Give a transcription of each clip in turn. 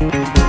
Thank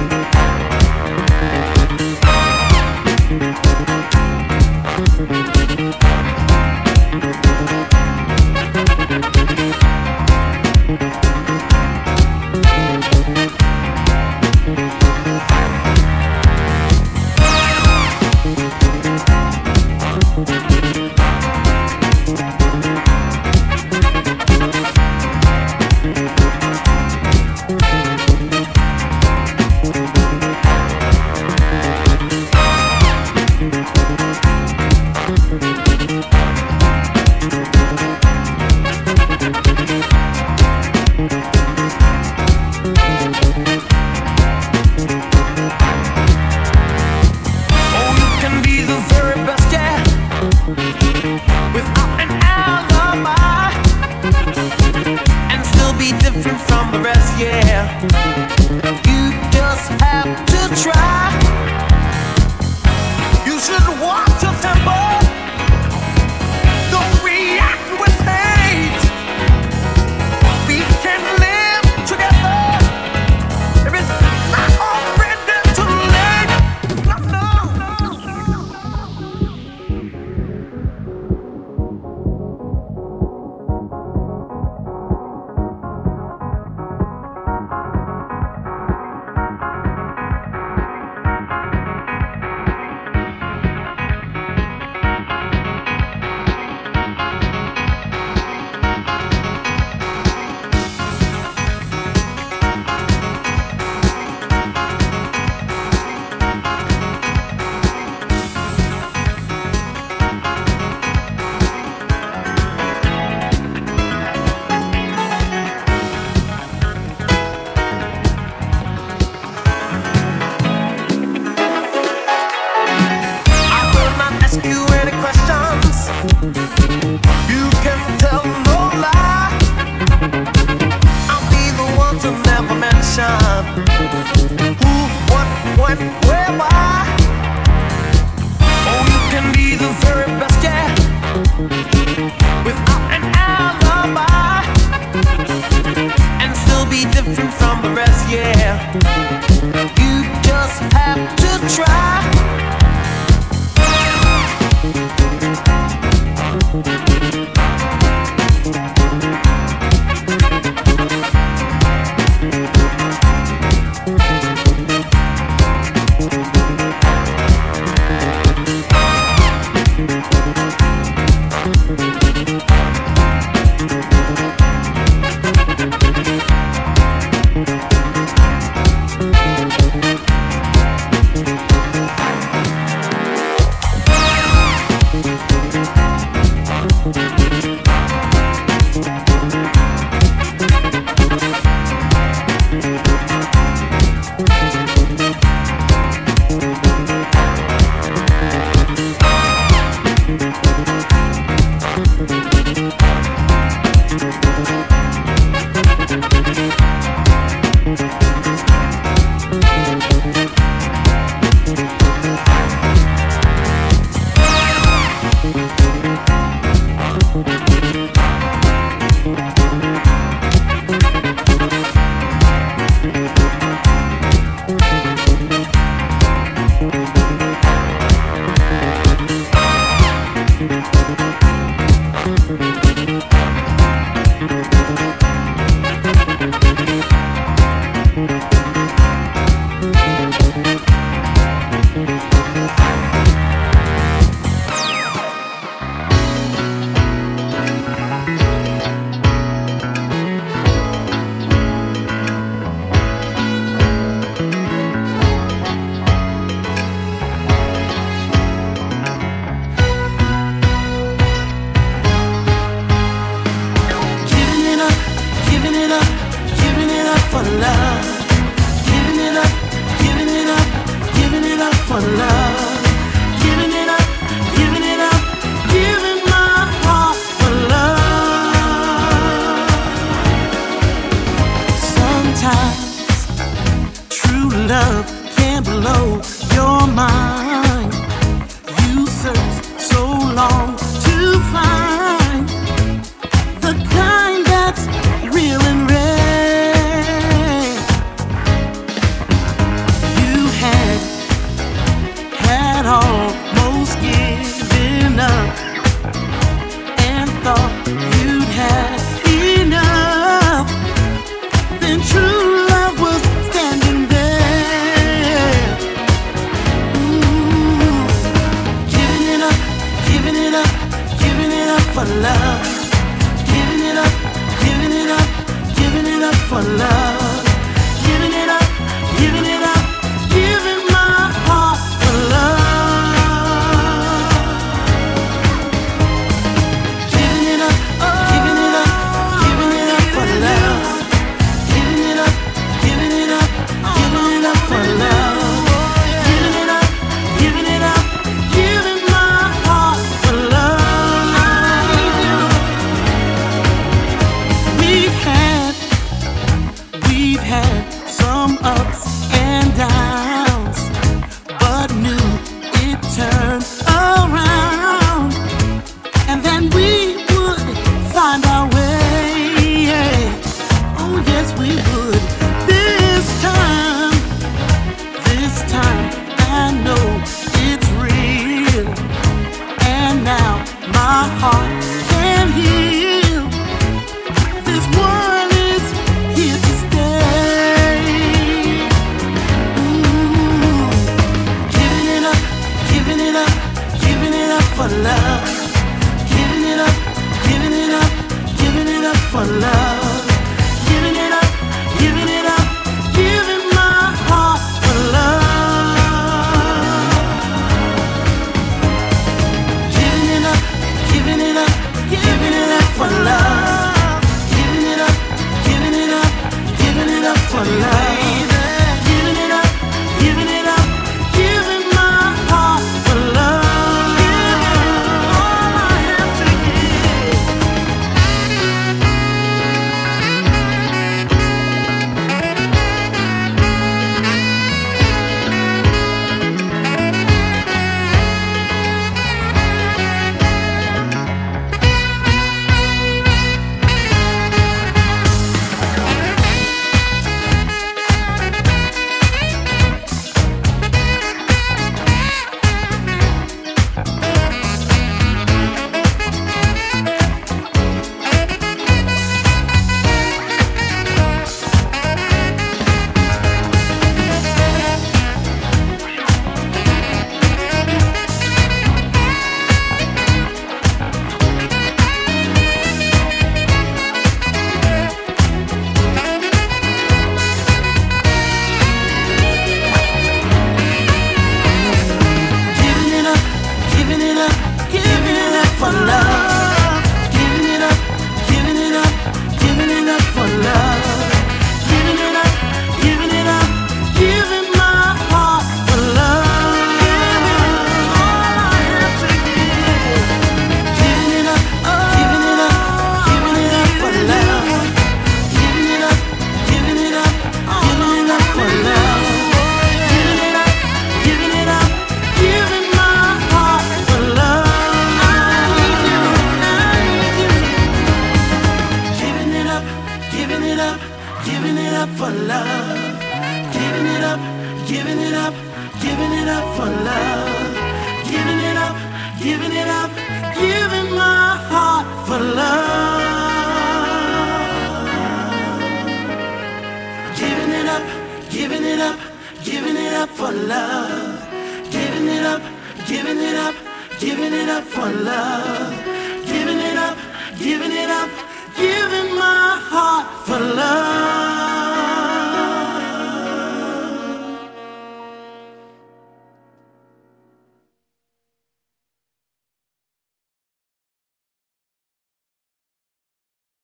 true love can blow